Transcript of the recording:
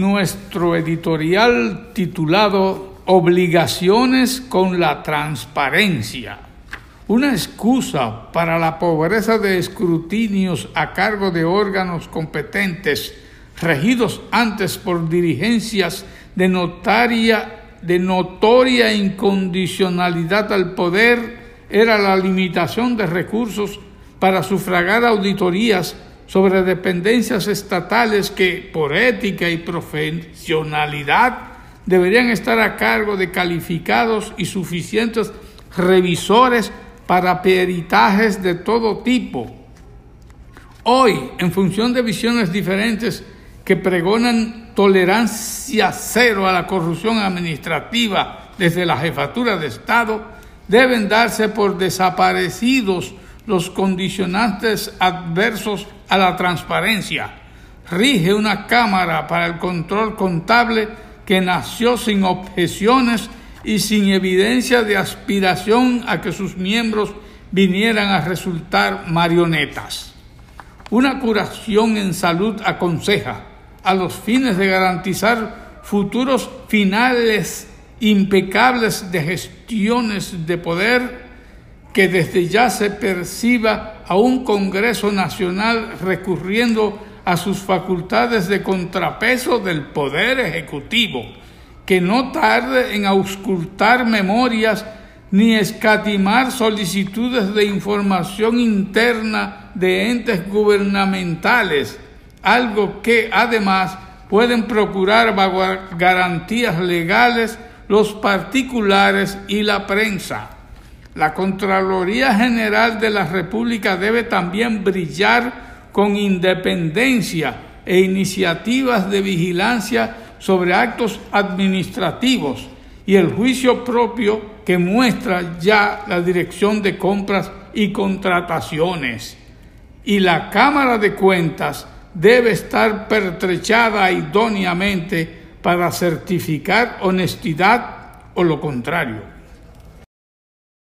nuestro editorial titulado Obligaciones con la transparencia. Una excusa para la pobreza de escrutinios a cargo de órganos competentes regidos antes por dirigencias de notaria de notoria incondicionalidad al poder era la limitación de recursos para sufragar auditorías sobre dependencias estatales que, por ética y profesionalidad, deberían estar a cargo de calificados y suficientes revisores para peritajes de todo tipo. Hoy, en función de visiones diferentes que pregonan tolerancia cero a la corrupción administrativa desde la jefatura de Estado, deben darse por desaparecidos los condicionantes adversos a la transparencia. Rige una Cámara para el Control Contable que nació sin objeciones y sin evidencia de aspiración a que sus miembros vinieran a resultar marionetas. Una curación en salud aconseja, a los fines de garantizar futuros finales impecables de gestiones de poder, que desde ya se perciba a un Congreso Nacional recurriendo a sus facultades de contrapeso del Poder Ejecutivo, que no tarde en auscultar memorias ni escatimar solicitudes de información interna de entes gubernamentales, algo que además pueden procurar garantías legales los particulares y la prensa. La Contraloría General de la República debe también brillar con independencia e iniciativas de vigilancia sobre actos administrativos y el juicio propio que muestra ya la dirección de compras y contrataciones. Y la Cámara de Cuentas debe estar pertrechada idóneamente para certificar honestidad o lo contrario.